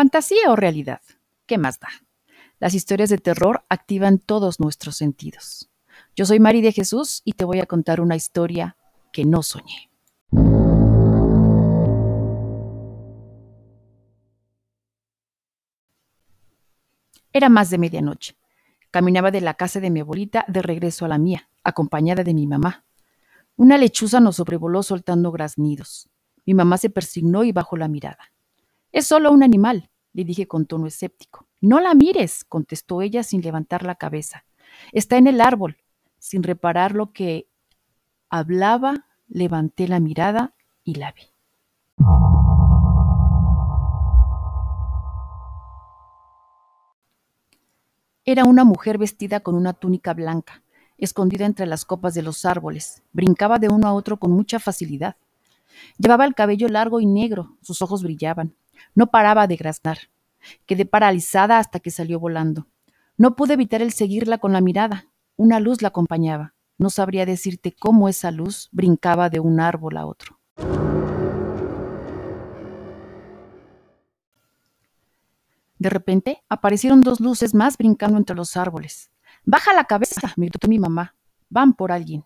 Fantasía o realidad, ¿qué más da? Las historias de terror activan todos nuestros sentidos. Yo soy Mari de Jesús y te voy a contar una historia que no soñé. Era más de medianoche. Caminaba de la casa de mi abuelita de regreso a la mía, acompañada de mi mamá. Una lechuza nos sobrevoló soltando graznidos. Mi mamá se persignó y bajó la mirada. Es solo un animal, le dije con tono escéptico. No la mires, contestó ella sin levantar la cabeza. Está en el árbol. Sin reparar lo que hablaba, levanté la mirada y la vi. Era una mujer vestida con una túnica blanca, escondida entre las copas de los árboles. Brincaba de uno a otro con mucha facilidad. Llevaba el cabello largo y negro, sus ojos brillaban. No paraba de graznar. Quedé paralizada hasta que salió volando. No pude evitar el seguirla con la mirada. Una luz la acompañaba. No sabría decirte cómo esa luz brincaba de un árbol a otro. De repente aparecieron dos luces más brincando entre los árboles. Baja la cabeza, me gritó mi mamá. Van por alguien.